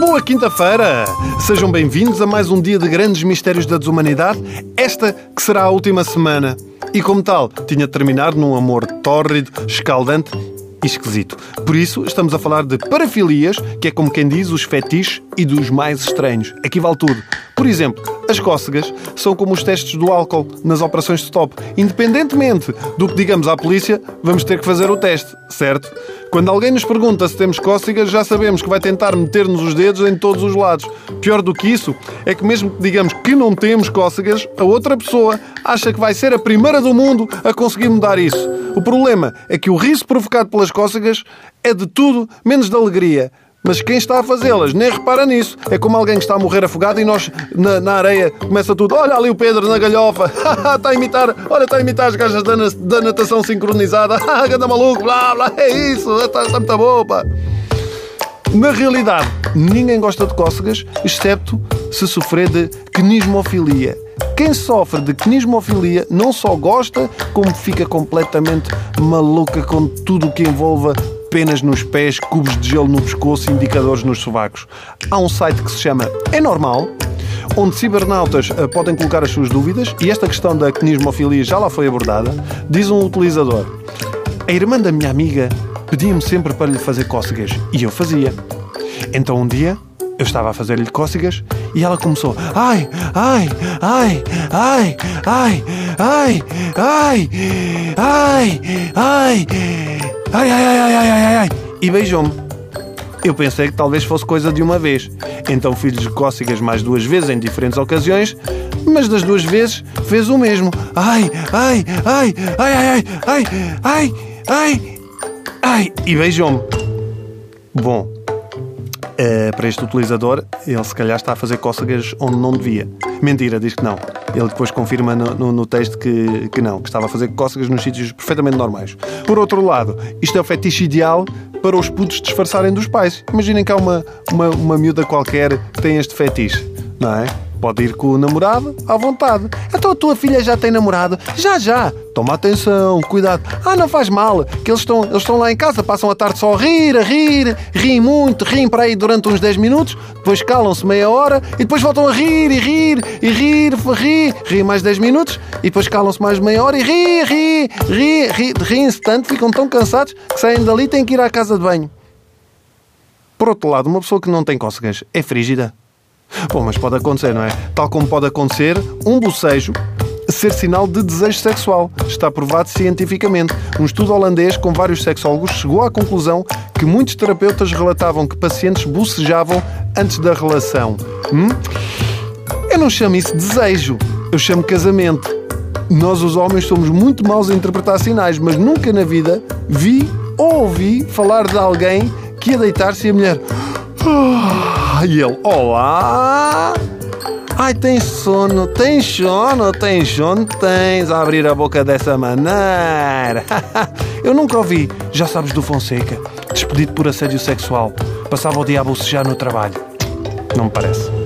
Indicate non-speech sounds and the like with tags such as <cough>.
Boa quinta-feira! Sejam bem-vindos a mais um dia de grandes mistérios da desumanidade, esta que será a última semana. E como tal, tinha terminado num amor tórrido, escaldante e esquisito. Por isso, estamos a falar de parafilias, que é como quem diz os fetiches e dos mais estranhos. Aqui vale tudo. Por exemplo, as cócegas são como os testes do álcool nas operações de stop. Independentemente do que digamos à polícia, vamos ter que fazer o teste, certo? Quando alguém nos pergunta se temos cócegas, já sabemos que vai tentar meter-nos os dedos em todos os lados. Pior do que isso é que, mesmo que digamos que não temos cócegas, a outra pessoa acha que vai ser a primeira do mundo a conseguir mudar isso. O problema é que o riso provocado pelas cócegas é de tudo menos de alegria. Mas quem está a fazê-las nem repara nisso. É como alguém que está a morrer afogado e nós, na, na areia, começa tudo. Olha ali o Pedro na galhofa. <laughs> está a imitar. Olha, está a imitar as gajas da, da natação sincronizada. <laughs> Ganda maluco. Blá, blá. É isso. Está, está muito boa, pá. Na realidade, ninguém gosta de cócegas, excepto se sofrer de quenismofilia. Quem sofre de quenismofilia não só gosta, como fica completamente maluca com tudo o que envolva penas nos pés, cubos de gelo no pescoço e indicadores nos sovacos. Há um site que se chama É Normal, onde cibernautas uh, podem colocar as suas dúvidas e esta questão da quenismofilia já lá foi abordada. Diz um utilizador: A irmã da minha amiga pedia-me sempre para lhe fazer cócegas e eu fazia. Então um dia eu estava a fazer-lhe cócegas e ela começou: Ai, ai, ai, ai, ai, ai, ai, ai, ai, Ai, ai, ai, ai, ai, ai, ai. E beijou-me. Eu pensei que talvez fosse coisa de uma vez. Então fiz-lhe cócegas mais duas vezes em diferentes ocasiões, mas das duas vezes fez o mesmo. Ai, ai, ai, ai, ai, ai, ai, ai, ai, e beijou-me. Bom, uh, para este utilizador, ele se calhar está a fazer cócegas onde não devia. Mentira, diz que não. Ele depois confirma no, no, no, texto que, que não, que estava a fazer cócegas nos sítios perfeitamente normais. Por outro lado, isto é o fetiche ideal para os putos disfarçarem dos pais. Imaginem que há uma, uma, uma miúda qualquer que tem este fetiche, não é? Pode ir com o namorado à vontade. Então a tua filha já tem namorado? Já, já. Toma atenção, cuidado. Ah, não faz mal, que eles estão, eles estão lá em casa, passam a tarde só a rir, a rir, riem muito, riem para aí durante uns 10 minutos, depois calam-se meia hora e depois voltam a rir e rir e rir, rir, riem mais 10 minutos e depois calam-se mais meia hora e rir, rir, rir, rir, riem-se tanto, ficam tão cansados que saem dali e têm que ir à casa de banho. Por outro lado, uma pessoa que não tem cócegas é frígida. Bom, mas pode acontecer, não é? Tal como pode acontecer um bocejo ser sinal de desejo sexual. Está provado cientificamente. Um estudo holandês com vários sexólogos chegou à conclusão que muitos terapeutas relatavam que pacientes bocejavam antes da relação. Hum? Eu não chamo isso desejo, eu chamo casamento. Nós, os homens, somos muito maus a interpretar sinais, mas nunca na vida vi ou ouvi falar de alguém que ia deitar-se e a mulher. Ah, e ele, olá! Ai, tem sono, tem sono, tem sono, tens a abrir a boca dessa maneira. <laughs> Eu nunca ouvi, já sabes do Fonseca, despedido por assédio sexual. Passava o dia a bocejar no trabalho. Não me parece.